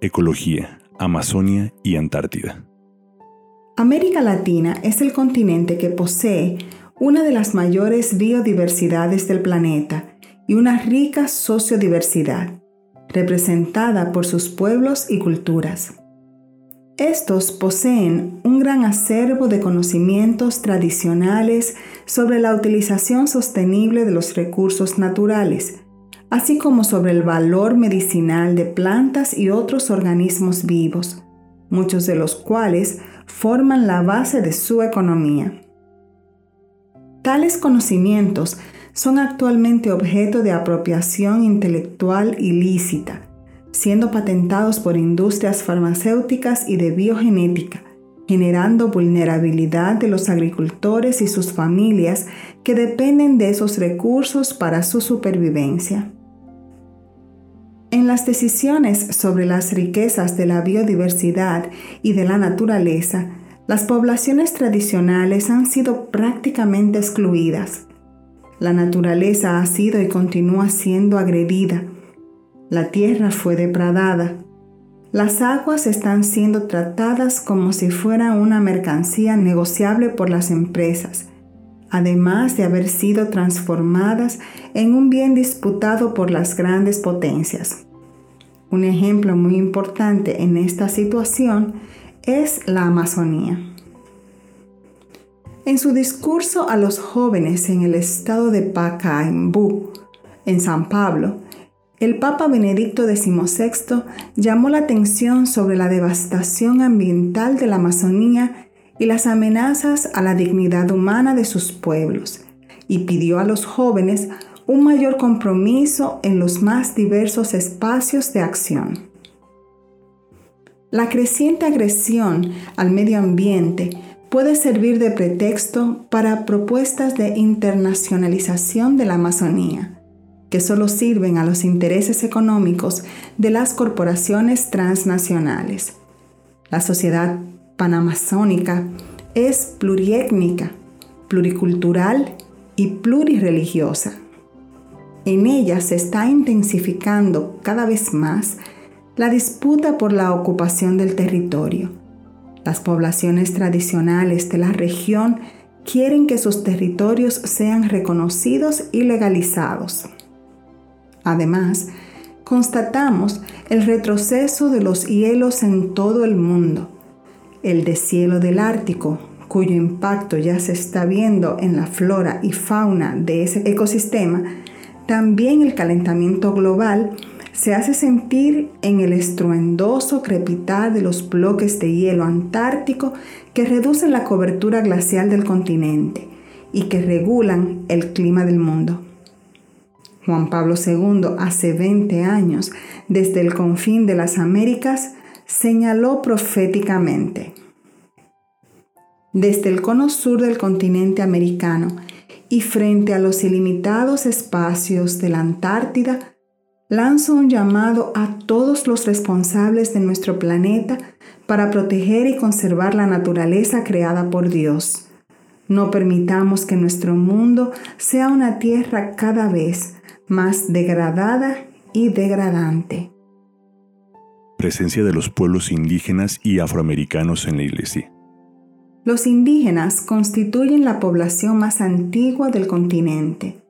ecología, Amazonia y Antártida. América Latina es el continente que posee una de las mayores biodiversidades del planeta y una rica sociodiversidad, representada por sus pueblos y culturas. Estos poseen un gran acervo de conocimientos tradicionales sobre la utilización sostenible de los recursos naturales, así como sobre el valor medicinal de plantas y otros organismos vivos, muchos de los cuales forman la base de su economía. Tales conocimientos son actualmente objeto de apropiación intelectual ilícita, siendo patentados por industrias farmacéuticas y de biogenética, generando vulnerabilidad de los agricultores y sus familias que dependen de esos recursos para su supervivencia. En las decisiones sobre las riquezas de la biodiversidad y de la naturaleza, las poblaciones tradicionales han sido prácticamente excluidas. La naturaleza ha sido y continúa siendo agredida. La tierra fue depredada. Las aguas están siendo tratadas como si fueran una mercancía negociable por las empresas, además de haber sido transformadas en un bien disputado por las grandes potencias. Un ejemplo muy importante en esta situación es la Amazonía. En su discurso a los jóvenes en el estado de Pacaembu, en San Pablo, el Papa Benedicto XVI llamó la atención sobre la devastación ambiental de la Amazonía y las amenazas a la dignidad humana de sus pueblos, y pidió a los jóvenes un mayor compromiso en los más diversos espacios de acción. La creciente agresión al medio ambiente puede servir de pretexto para propuestas de internacionalización de la Amazonía, que solo sirven a los intereses económicos de las corporaciones transnacionales. La sociedad panamazónica es pluriétnica, pluricultural y plurireligiosa. En ella se está intensificando cada vez más la disputa por la ocupación del territorio. Las poblaciones tradicionales de la región quieren que sus territorios sean reconocidos y legalizados. Además, constatamos el retroceso de los hielos en todo el mundo. El deshielo del Ártico, cuyo impacto ya se está viendo en la flora y fauna de ese ecosistema, también el calentamiento global se hace sentir en el estruendoso crepitar de los bloques de hielo antártico que reducen la cobertura glacial del continente y que regulan el clima del mundo. Juan Pablo II, hace 20 años, desde el confín de las Américas, señaló proféticamente, desde el cono sur del continente americano y frente a los ilimitados espacios de la Antártida, lanzo un llamado a todos los responsables de nuestro planeta para proteger y conservar la naturaleza creada por Dios. No permitamos que nuestro mundo sea una tierra cada vez más degradada y degradante. Presencia de los pueblos indígenas y afroamericanos en la Iglesia. Los indígenas constituyen la población más antigua del continente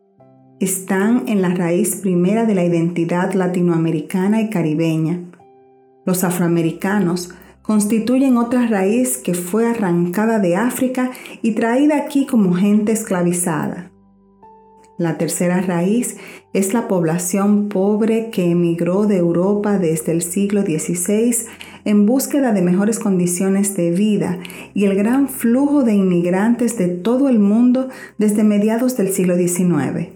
están en la raíz primera de la identidad latinoamericana y caribeña. Los afroamericanos constituyen otra raíz que fue arrancada de África y traída aquí como gente esclavizada. La tercera raíz es la población pobre que emigró de Europa desde el siglo XVI en búsqueda de mejores condiciones de vida y el gran flujo de inmigrantes de todo el mundo desde mediados del siglo XIX.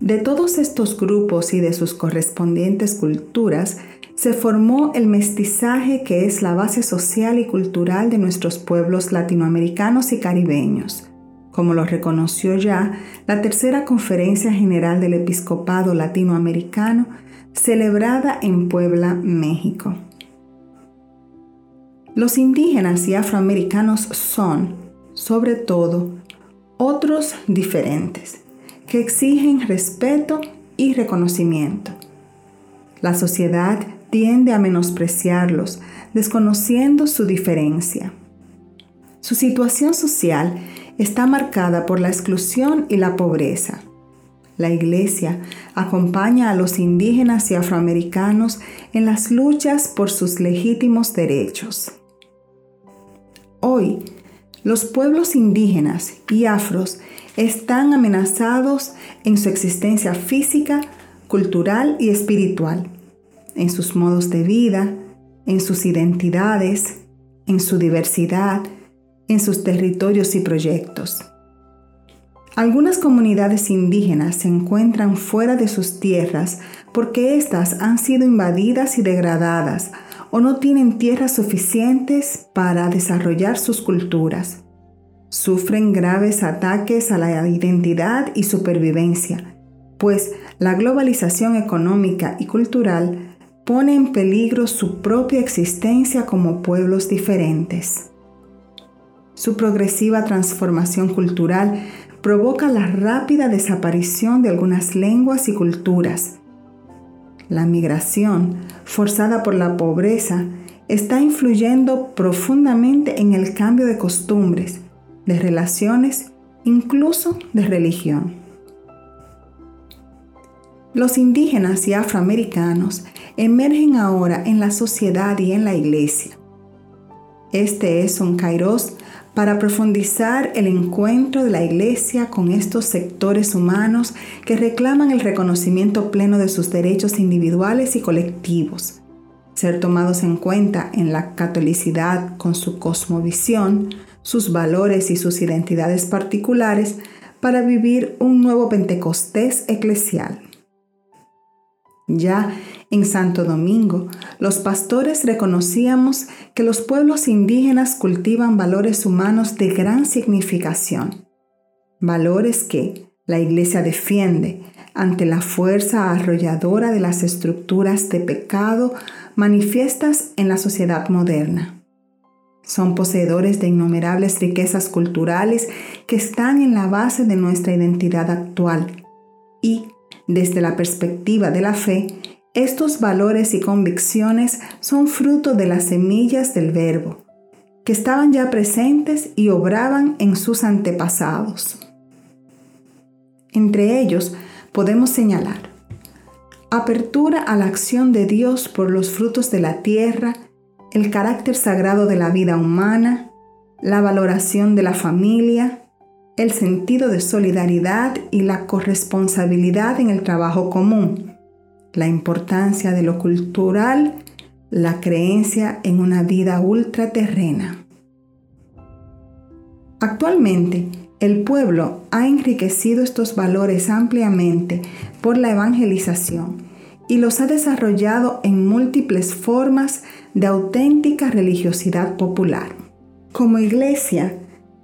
De todos estos grupos y de sus correspondientes culturas, se formó el mestizaje que es la base social y cultural de nuestros pueblos latinoamericanos y caribeños, como lo reconoció ya la tercera Conferencia General del Episcopado Latinoamericano, celebrada en Puebla, México. Los indígenas y afroamericanos son, sobre todo, otros diferentes que exigen respeto y reconocimiento. La sociedad tiende a menospreciarlos, desconociendo su diferencia. Su situación social está marcada por la exclusión y la pobreza. La Iglesia acompaña a los indígenas y afroamericanos en las luchas por sus legítimos derechos. Hoy, los pueblos indígenas y afros están amenazados en su existencia física, cultural y espiritual, en sus modos de vida, en sus identidades, en su diversidad, en sus territorios y proyectos. Algunas comunidades indígenas se encuentran fuera de sus tierras porque éstas han sido invadidas y degradadas o no tienen tierras suficientes para desarrollar sus culturas. Sufren graves ataques a la identidad y supervivencia, pues la globalización económica y cultural pone en peligro su propia existencia como pueblos diferentes. Su progresiva transformación cultural provoca la rápida desaparición de algunas lenguas y culturas. La migración, forzada por la pobreza, está influyendo profundamente en el cambio de costumbres, de relaciones, incluso de religión. Los indígenas y afroamericanos emergen ahora en la sociedad y en la iglesia. Este es un kairos para profundizar el encuentro de la Iglesia con estos sectores humanos que reclaman el reconocimiento pleno de sus derechos individuales y colectivos, ser tomados en cuenta en la catolicidad con su cosmovisión, sus valores y sus identidades particulares para vivir un nuevo Pentecostés eclesial. Ya en Santo Domingo, los pastores reconocíamos que los pueblos indígenas cultivan valores humanos de gran significación, valores que la Iglesia defiende ante la fuerza arrolladora de las estructuras de pecado manifiestas en la sociedad moderna. Son poseedores de innumerables riquezas culturales que están en la base de nuestra identidad actual y, desde la perspectiva de la fe, estos valores y convicciones son fruto de las semillas del Verbo, que estaban ya presentes y obraban en sus antepasados. Entre ellos podemos señalar apertura a la acción de Dios por los frutos de la tierra, el carácter sagrado de la vida humana, la valoración de la familia, el sentido de solidaridad y la corresponsabilidad en el trabajo común la importancia de lo cultural, la creencia en una vida ultraterrena. Actualmente, el pueblo ha enriquecido estos valores ampliamente por la evangelización y los ha desarrollado en múltiples formas de auténtica religiosidad popular. Como iglesia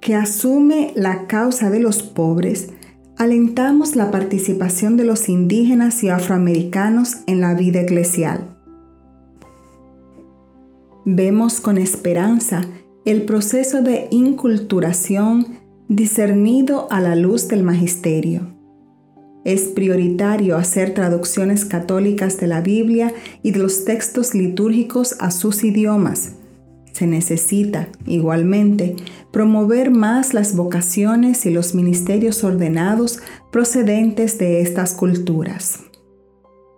que asume la causa de los pobres, alentamos la participación de los indígenas y afroamericanos en la vida eclesial. Vemos con esperanza el proceso de inculturación discernido a la luz del magisterio. Es prioritario hacer traducciones católicas de la Biblia y de los textos litúrgicos a sus idiomas. Se necesita, igualmente, promover más las vocaciones y los ministerios ordenados procedentes de estas culturas.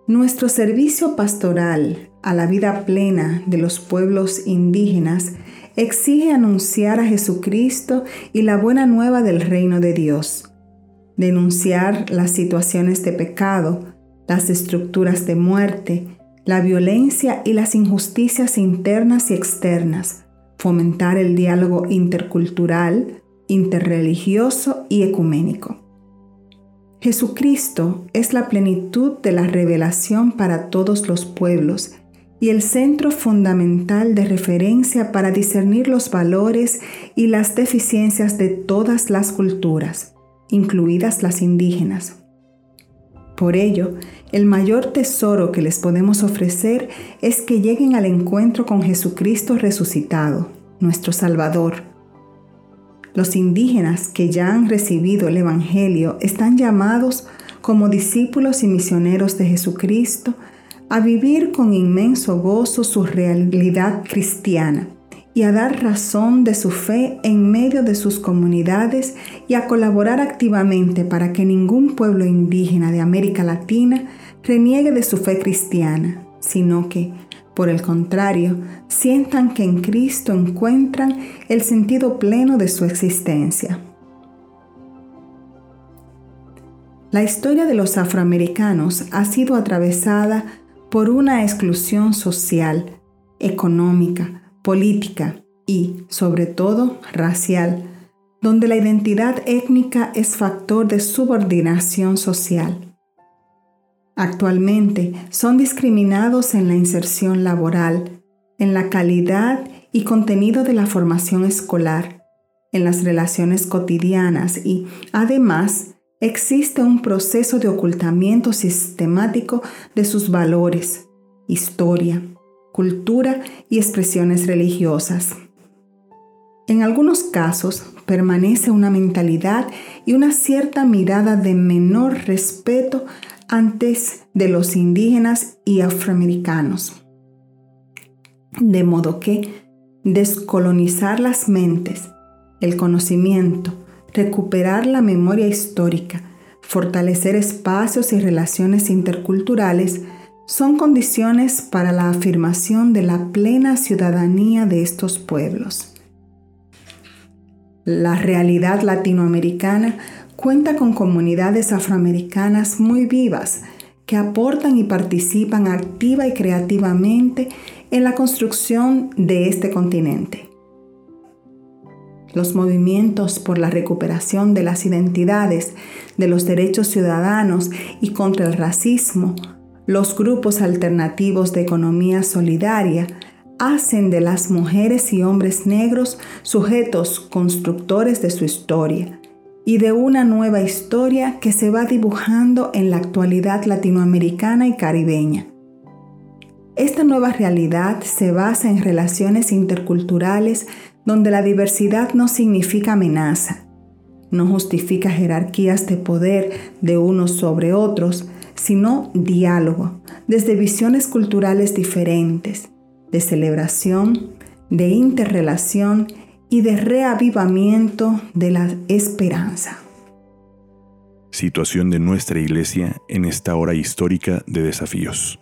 Nuestro servicio pastoral a la vida plena de los pueblos indígenas exige anunciar a Jesucristo y la buena nueva del reino de Dios, denunciar las situaciones de pecado, las estructuras de muerte, la violencia y las injusticias internas y externas, fomentar el diálogo intercultural, interreligioso y ecuménico. Jesucristo es la plenitud de la revelación para todos los pueblos y el centro fundamental de referencia para discernir los valores y las deficiencias de todas las culturas, incluidas las indígenas. Por ello, el mayor tesoro que les podemos ofrecer es que lleguen al encuentro con Jesucristo resucitado, nuestro Salvador. Los indígenas que ya han recibido el Evangelio están llamados como discípulos y misioneros de Jesucristo a vivir con inmenso gozo su realidad cristiana y a dar razón de su fe en medio de sus comunidades y a colaborar activamente para que ningún pueblo indígena de América Latina reniegue de su fe cristiana, sino que, por el contrario, sientan que en Cristo encuentran el sentido pleno de su existencia. La historia de los afroamericanos ha sido atravesada por una exclusión social, económica, política y, sobre todo, racial, donde la identidad étnica es factor de subordinación social. Actualmente son discriminados en la inserción laboral, en la calidad y contenido de la formación escolar, en las relaciones cotidianas y, además, existe un proceso de ocultamiento sistemático de sus valores, historia, cultura y expresiones religiosas. En algunos casos permanece una mentalidad y una cierta mirada de menor respeto antes de los indígenas y afroamericanos. De modo que descolonizar las mentes, el conocimiento, recuperar la memoria histórica, fortalecer espacios y relaciones interculturales son condiciones para la afirmación de la plena ciudadanía de estos pueblos. La realidad latinoamericana cuenta con comunidades afroamericanas muy vivas que aportan y participan activa y creativamente en la construcción de este continente los movimientos por la recuperación de las identidades, de los derechos ciudadanos y contra el racismo, los grupos alternativos de economía solidaria, hacen de las mujeres y hombres negros sujetos constructores de su historia y de una nueva historia que se va dibujando en la actualidad latinoamericana y caribeña. Esta nueva realidad se basa en relaciones interculturales donde la diversidad no significa amenaza, no justifica jerarquías de poder de unos sobre otros, sino diálogo, desde visiones culturales diferentes, de celebración, de interrelación y de reavivamiento de la esperanza. Situación de nuestra iglesia en esta hora histórica de desafíos.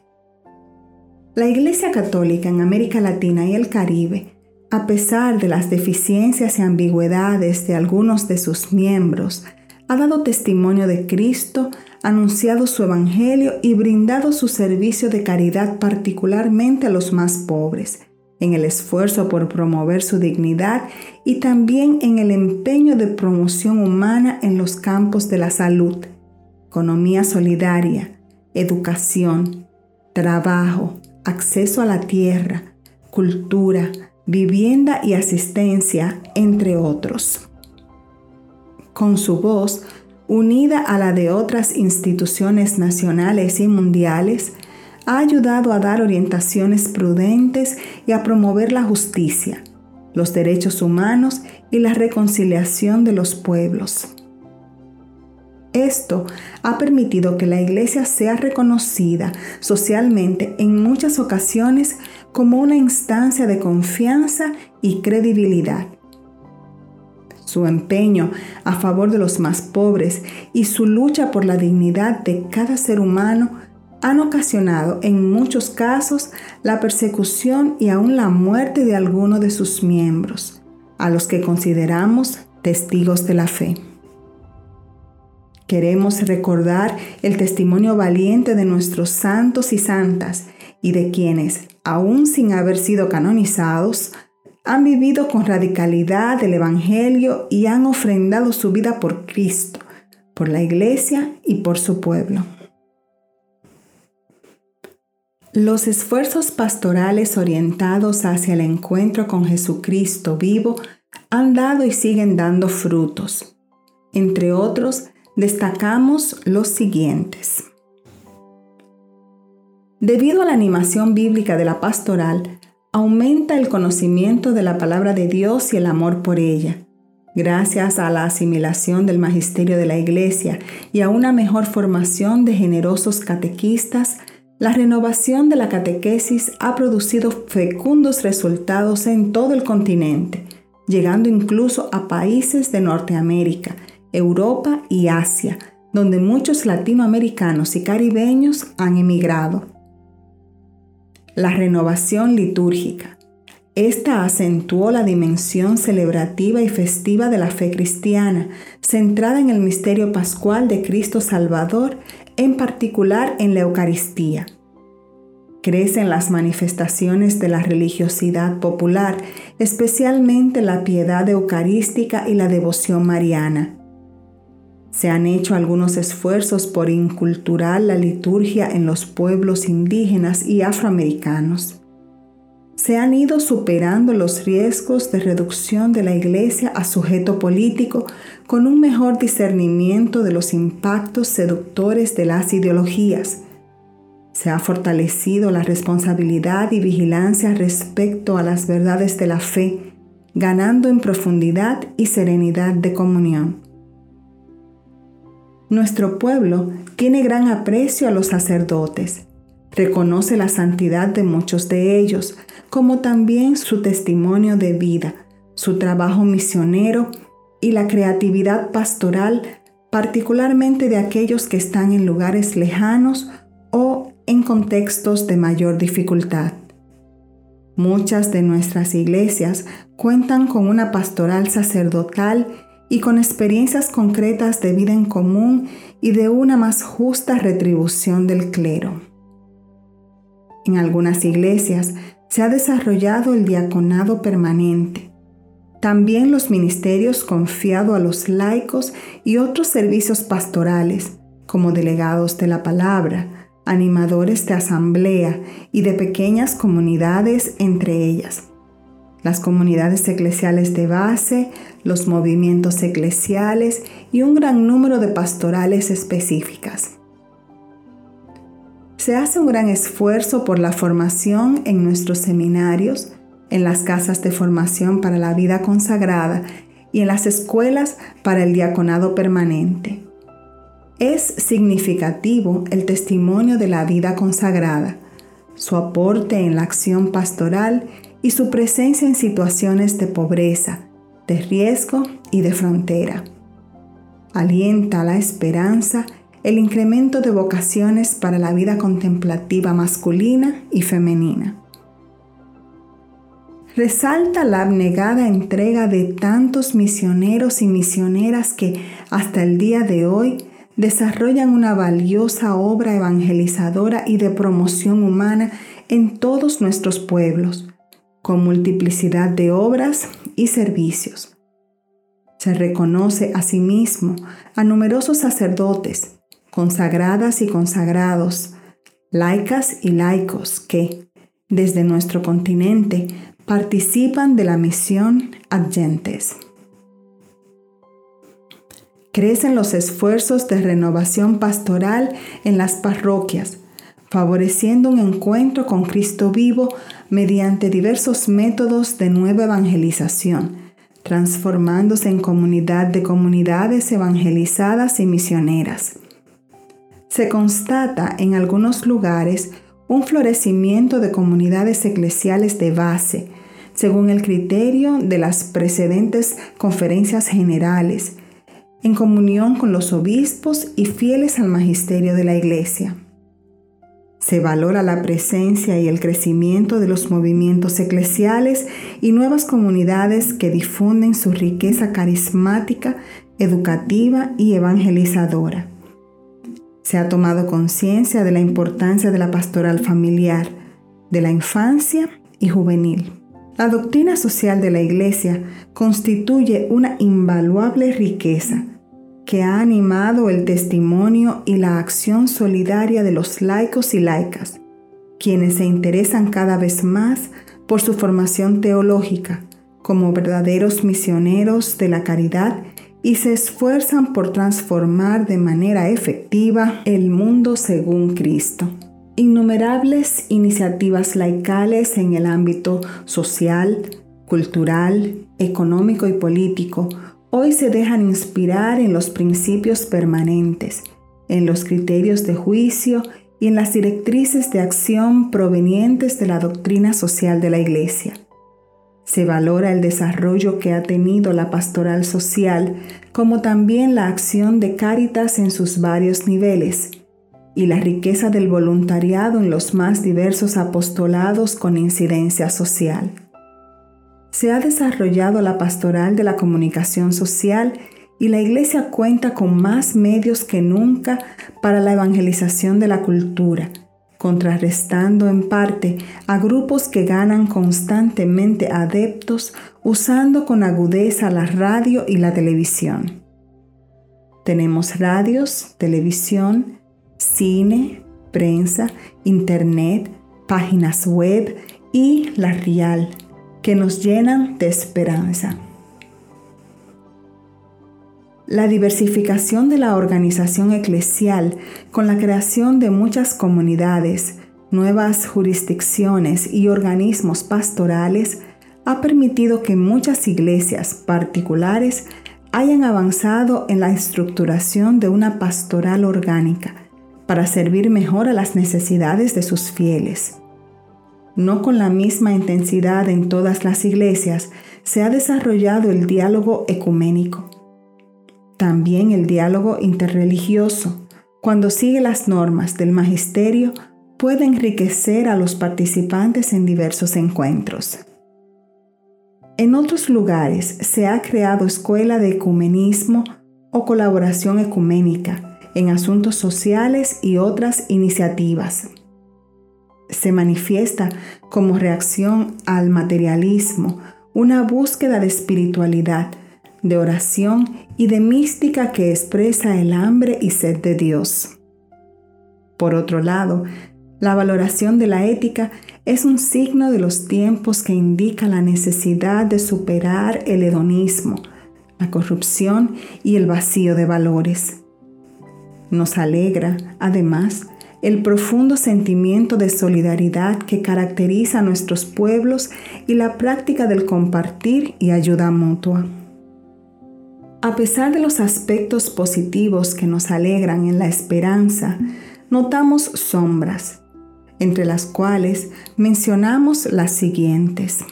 La Iglesia Católica en América Latina y el Caribe a pesar de las deficiencias y ambigüedades de algunos de sus miembros, ha dado testimonio de Cristo, anunciado su Evangelio y brindado su servicio de caridad particularmente a los más pobres, en el esfuerzo por promover su dignidad y también en el empeño de promoción humana en los campos de la salud, economía solidaria, educación, trabajo, acceso a la tierra, cultura, vivienda y asistencia, entre otros. Con su voz, unida a la de otras instituciones nacionales y mundiales, ha ayudado a dar orientaciones prudentes y a promover la justicia, los derechos humanos y la reconciliación de los pueblos. Esto ha permitido que la Iglesia sea reconocida socialmente en muchas ocasiones como una instancia de confianza y credibilidad. Su empeño a favor de los más pobres y su lucha por la dignidad de cada ser humano han ocasionado en muchos casos la persecución y aún la muerte de alguno de sus miembros, a los que consideramos testigos de la fe. Queremos recordar el testimonio valiente de nuestros santos y santas y de quienes, aún sin haber sido canonizados, han vivido con radicalidad el Evangelio y han ofrendado su vida por Cristo, por la Iglesia y por su pueblo. Los esfuerzos pastorales orientados hacia el encuentro con Jesucristo vivo han dado y siguen dando frutos. Entre otros, destacamos los siguientes. Debido a la animación bíblica de la pastoral, aumenta el conocimiento de la palabra de Dios y el amor por ella. Gracias a la asimilación del magisterio de la Iglesia y a una mejor formación de generosos catequistas, La renovación de la catequesis ha producido fecundos resultados en todo el continente, llegando incluso a países de Norteamérica, Europa y Asia, donde muchos latinoamericanos y caribeños han emigrado. La renovación litúrgica. Esta acentuó la dimensión celebrativa y festiva de la fe cristiana, centrada en el misterio pascual de Cristo Salvador, en particular en la Eucaristía. Crecen las manifestaciones de la religiosidad popular, especialmente la piedad eucarística y la devoción mariana. Se han hecho algunos esfuerzos por inculturar la liturgia en los pueblos indígenas y afroamericanos. Se han ido superando los riesgos de reducción de la Iglesia a sujeto político con un mejor discernimiento de los impactos seductores de las ideologías. Se ha fortalecido la responsabilidad y vigilancia respecto a las verdades de la fe, ganando en profundidad y serenidad de comunión. Nuestro pueblo tiene gran aprecio a los sacerdotes. Reconoce la santidad de muchos de ellos, como también su testimonio de vida, su trabajo misionero y la creatividad pastoral, particularmente de aquellos que están en lugares lejanos o en contextos de mayor dificultad. Muchas de nuestras iglesias cuentan con una pastoral sacerdotal y con experiencias concretas de vida en común y de una más justa retribución del clero. En algunas iglesias se ha desarrollado el diaconado permanente, también los ministerios confiados a los laicos y otros servicios pastorales, como delegados de la palabra, animadores de asamblea y de pequeñas comunidades entre ellas las comunidades eclesiales de base, los movimientos eclesiales y un gran número de pastorales específicas. Se hace un gran esfuerzo por la formación en nuestros seminarios, en las casas de formación para la vida consagrada y en las escuelas para el diaconado permanente. Es significativo el testimonio de la vida consagrada, su aporte en la acción pastoral y su presencia en situaciones de pobreza, de riesgo y de frontera. Alienta la esperanza el incremento de vocaciones para la vida contemplativa masculina y femenina. Resalta la abnegada entrega de tantos misioneros y misioneras que hasta el día de hoy desarrollan una valiosa obra evangelizadora y de promoción humana en todos nuestros pueblos, con multiplicidad de obras y servicios. Se reconoce asimismo a numerosos sacerdotes, consagradas y consagrados, laicas y laicos que, desde nuestro continente, participan de la misión adyentes. Crecen los esfuerzos de renovación pastoral en las parroquias, favoreciendo un encuentro con Cristo vivo mediante diversos métodos de nueva evangelización, transformándose en comunidad de comunidades evangelizadas y misioneras. Se constata en algunos lugares un florecimiento de comunidades eclesiales de base, según el criterio de las precedentes conferencias generales, en comunión con los obispos y fieles al magisterio de la Iglesia. Se valora la presencia y el crecimiento de los movimientos eclesiales y nuevas comunidades que difunden su riqueza carismática, educativa y evangelizadora. Se ha tomado conciencia de la importancia de la pastoral familiar, de la infancia y juvenil. La doctrina social de la Iglesia constituye una invaluable riqueza que ha animado el testimonio y la acción solidaria de los laicos y laicas, quienes se interesan cada vez más por su formación teológica como verdaderos misioneros de la caridad y se esfuerzan por transformar de manera efectiva el mundo según Cristo. Innumerables iniciativas laicales en el ámbito social, cultural, económico y político Hoy se dejan inspirar en los principios permanentes, en los criterios de juicio y en las directrices de acción provenientes de la doctrina social de la Iglesia. Se valora el desarrollo que ha tenido la pastoral social, como también la acción de Cáritas en sus varios niveles, y la riqueza del voluntariado en los más diversos apostolados con incidencia social. Se ha desarrollado la pastoral de la comunicación social y la Iglesia cuenta con más medios que nunca para la evangelización de la cultura, contrarrestando en parte a grupos que ganan constantemente adeptos usando con agudeza la radio y la televisión. Tenemos radios, televisión, cine, prensa, internet, páginas web y la real, que nos llenan de esperanza. La diversificación de la organización eclesial con la creación de muchas comunidades, nuevas jurisdicciones y organismos pastorales ha permitido que muchas iglesias particulares hayan avanzado en la estructuración de una pastoral orgánica para servir mejor a las necesidades de sus fieles. No con la misma intensidad en todas las iglesias se ha desarrollado el diálogo ecuménico también el diálogo interreligioso, cuando sigue las normas del magisterio, puede enriquecer a los participantes en diversos encuentros. En otros lugares se ha creado escuela de ecumenismo o colaboración ecuménica en asuntos sociales y otras iniciativas. Se manifiesta como reacción al materialismo una búsqueda de espiritualidad de oración y de mística que expresa el hambre y sed de Dios. Por otro lado, la valoración de la ética es un signo de los tiempos que indica la necesidad de superar el hedonismo, la corrupción y el vacío de valores. Nos alegra, además, el profundo sentimiento de solidaridad que caracteriza a nuestros pueblos y la práctica del compartir y ayuda mutua. A pesar de los aspectos positivos que nos alegran en la esperanza, notamos sombras, entre las cuales mencionamos las siguientes.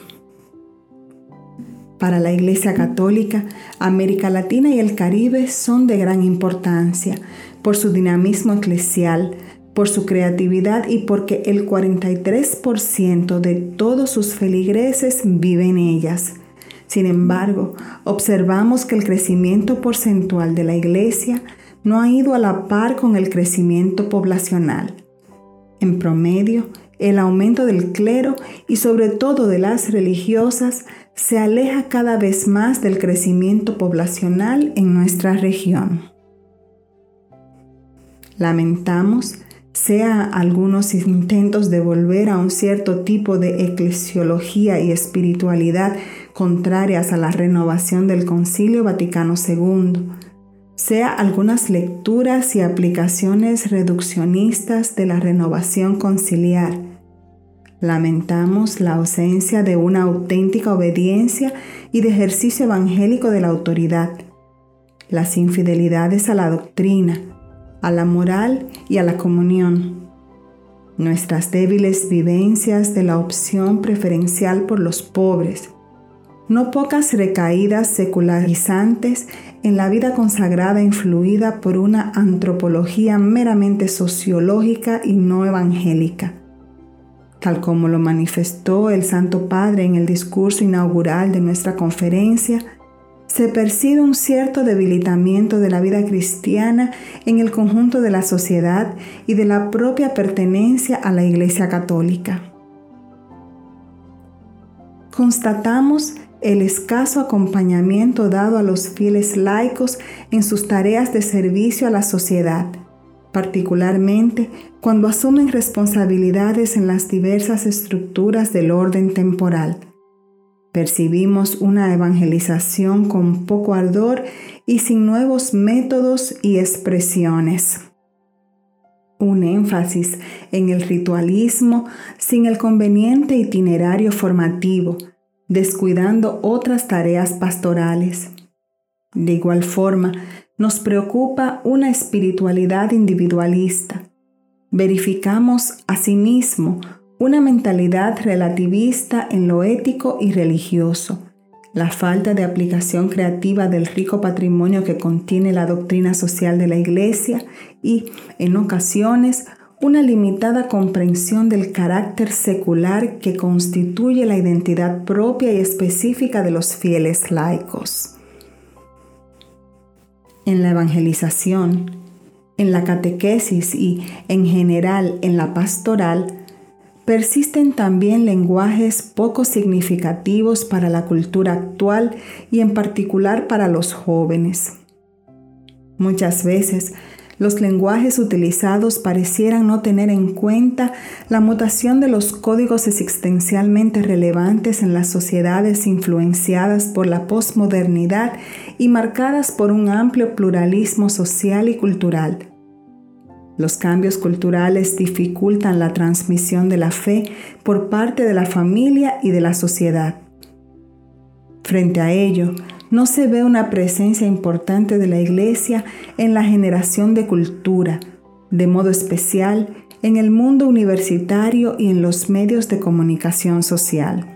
Para la Iglesia Católica, América Latina y el Caribe son de gran importancia por su dinamismo eclesial, por su creatividad y porque el 43% de todos sus feligreses viven en ellas sin embargo, observamos que el crecimiento porcentual de la Iglesia no ha ido a la par con el crecimiento poblacional. En promedio, el aumento del clero y sobre todo de las religiosas se aleja cada vez más del crecimiento poblacional en nuestra región. Lamentamos sea algunos intentos de volver a un cierto tipo de eclesiología y espiritualidad contrarias a la renovación del Concilio Vaticano II, sea algunas lecturas y aplicaciones reduccionistas de la renovación conciliar. Lamentamos la ausencia de una auténtica obediencia y de ejercicio evangélico de la autoridad, las infidelidades a la doctrina, a la moral y a la comunión, nuestras débiles vivencias de la opción preferencial por los pobres, no pocas recaídas secularizantes en la vida consagrada influida por una antropología meramente sociológica y no evangélica, tal como lo manifestó el Santo Padre en el discurso inaugural de nuestra conferencia, se percibe un cierto debilitamiento de la vida cristiana en el conjunto de la sociedad y de la propia pertenencia a la Iglesia Católica. Constatamos el escaso acompañamiento dado a los fieles laicos en sus tareas de servicio a la sociedad, particularmente cuando asumen responsabilidades en las diversas estructuras del orden temporal. Percibimos una evangelización con poco ardor y sin nuevos métodos y expresiones. Un énfasis en el ritualismo sin el conveniente itinerario formativo, descuidando otras tareas pastorales. De igual forma, nos preocupa una espiritualidad individualista, verificamos asimismo una mentalidad relativista en lo ético y religioso, la falta de aplicación creativa del rico patrimonio que contiene la doctrina social de la Iglesia y, en ocasiones, una limitada comprensión del carácter secular que constituye la identidad propia y específica de los fieles laicos. En la evangelización, en la catequesis y, en general, en la pastoral, persisten también lenguajes poco significativos para la cultura actual y en particular para los jóvenes. Muchas veces los lenguajes utilizados parecieran no tener en cuenta la mutación de los códigos existencialmente relevantes en las sociedades influenciadas por la posmodernidad y marcadas por un amplio pluralismo social y cultural. Los cambios culturales dificultan la transmisión de la fe por parte de la familia y de la sociedad. Frente a ello, no se ve una presencia importante de la Iglesia en la generación de cultura, de modo especial en el mundo universitario y en los medios de comunicación social.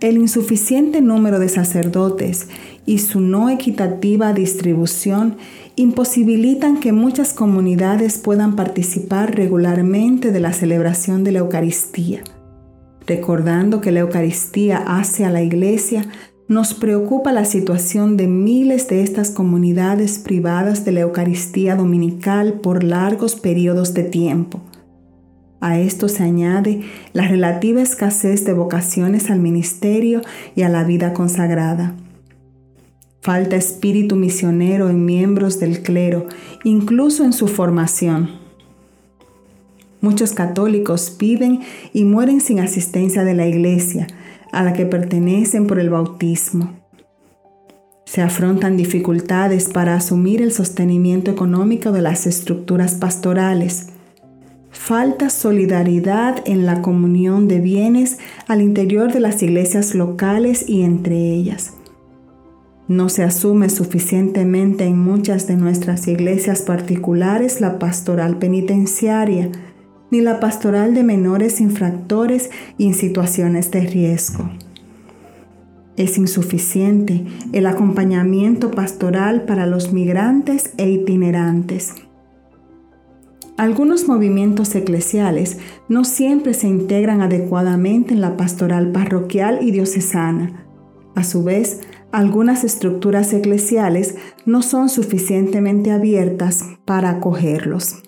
El insuficiente número de sacerdotes y su no equitativa distribución imposibilitan que muchas comunidades puedan participar regularmente de la celebración de la Eucaristía Recordando que la Eucaristía hace a la Iglesia, nos preocupa la situación de miles de estas comunidades privadas de la Eucaristía dominical por largos periodos de tiempo. A esto se añade la relativa escasez de vocaciones al ministerio y a la vida consagrada. Falta espíritu misionero en miembros del clero, incluso en su formación. Muchos católicos viven y mueren sin asistencia de la iglesia, a la que pertenecen por el bautismo. Se afrontan dificultades para asumir el sostenimiento económico de las estructuras pastorales. Falta solidaridad en la comunión de bienes al interior de las iglesias locales y entre ellas. No se asume suficientemente en muchas de nuestras iglesias particulares la pastoral penitenciaria, ni la pastoral de menores infractores y en situaciones de riesgo. Es insuficiente el acompañamiento pastoral para los migrantes e itinerantes. Algunos movimientos eclesiales no siempre se integran adecuadamente en la pastoral parroquial y diocesana. A su vez, algunas estructuras eclesiales no son suficientemente abiertas para acogerlos.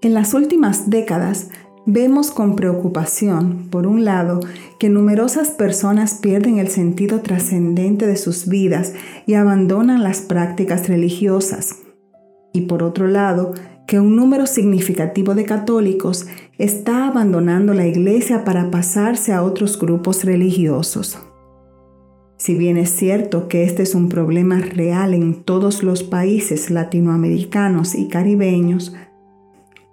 En las últimas décadas vemos con preocupación, por un lado, que numerosas personas pierden el sentido trascendente de sus vidas y abandonan las prácticas religiosas. Y por otro lado, que un número significativo de católicos está abandonando la iglesia para pasarse a otros grupos religiosos. Si bien es cierto que este es un problema real en todos los países latinoamericanos y caribeños,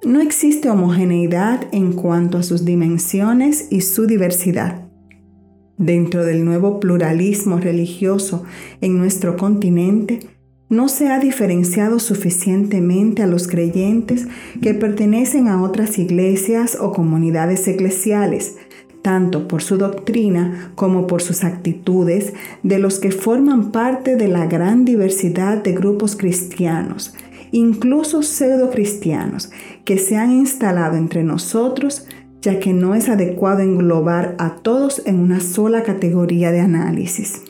no existe homogeneidad en cuanto a sus dimensiones y su diversidad. Dentro del nuevo pluralismo religioso en nuestro continente, no se ha diferenciado suficientemente a los creyentes que pertenecen a otras iglesias o comunidades eclesiales, tanto por su doctrina como por sus actitudes, de los que forman parte de la gran diversidad de grupos cristianos, incluso pseudo cristianos, que se han instalado entre nosotros, ya que no es adecuado englobar a todos en una sola categoría de análisis.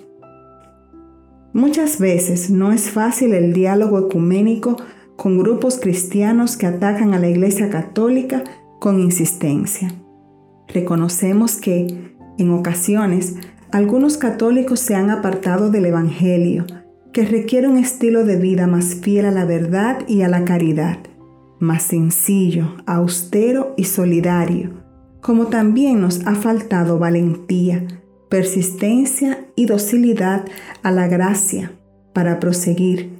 Muchas veces no es fácil el diálogo ecuménico con grupos cristianos que atacan a la Iglesia Católica con insistencia. Reconocemos que, en ocasiones, algunos católicos se han apartado del Evangelio, que requiere un estilo de vida más fiel a la verdad y a la caridad, más sencillo, austero y solidario, como también nos ha faltado valentía, persistencia y docilidad a la gracia para proseguir,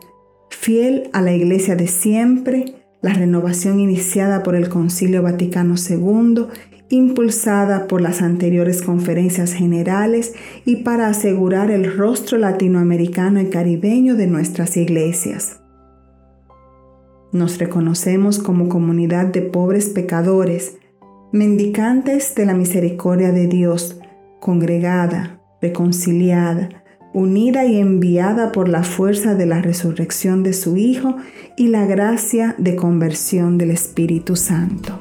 fiel a la iglesia de siempre, la renovación iniciada por el Concilio Vaticano II impulsada por las anteriores conferencias generales y para asegurar el rostro latinoamericano y caribeño de nuestras iglesias. Nos reconocemos como comunidad de pobres pecadores, mendicantes de la misericordia de Dios, congregada, reconciliada, unida y enviada por la fuerza de la resurrección de su Hijo y la gracia de conversión del Espíritu Santo.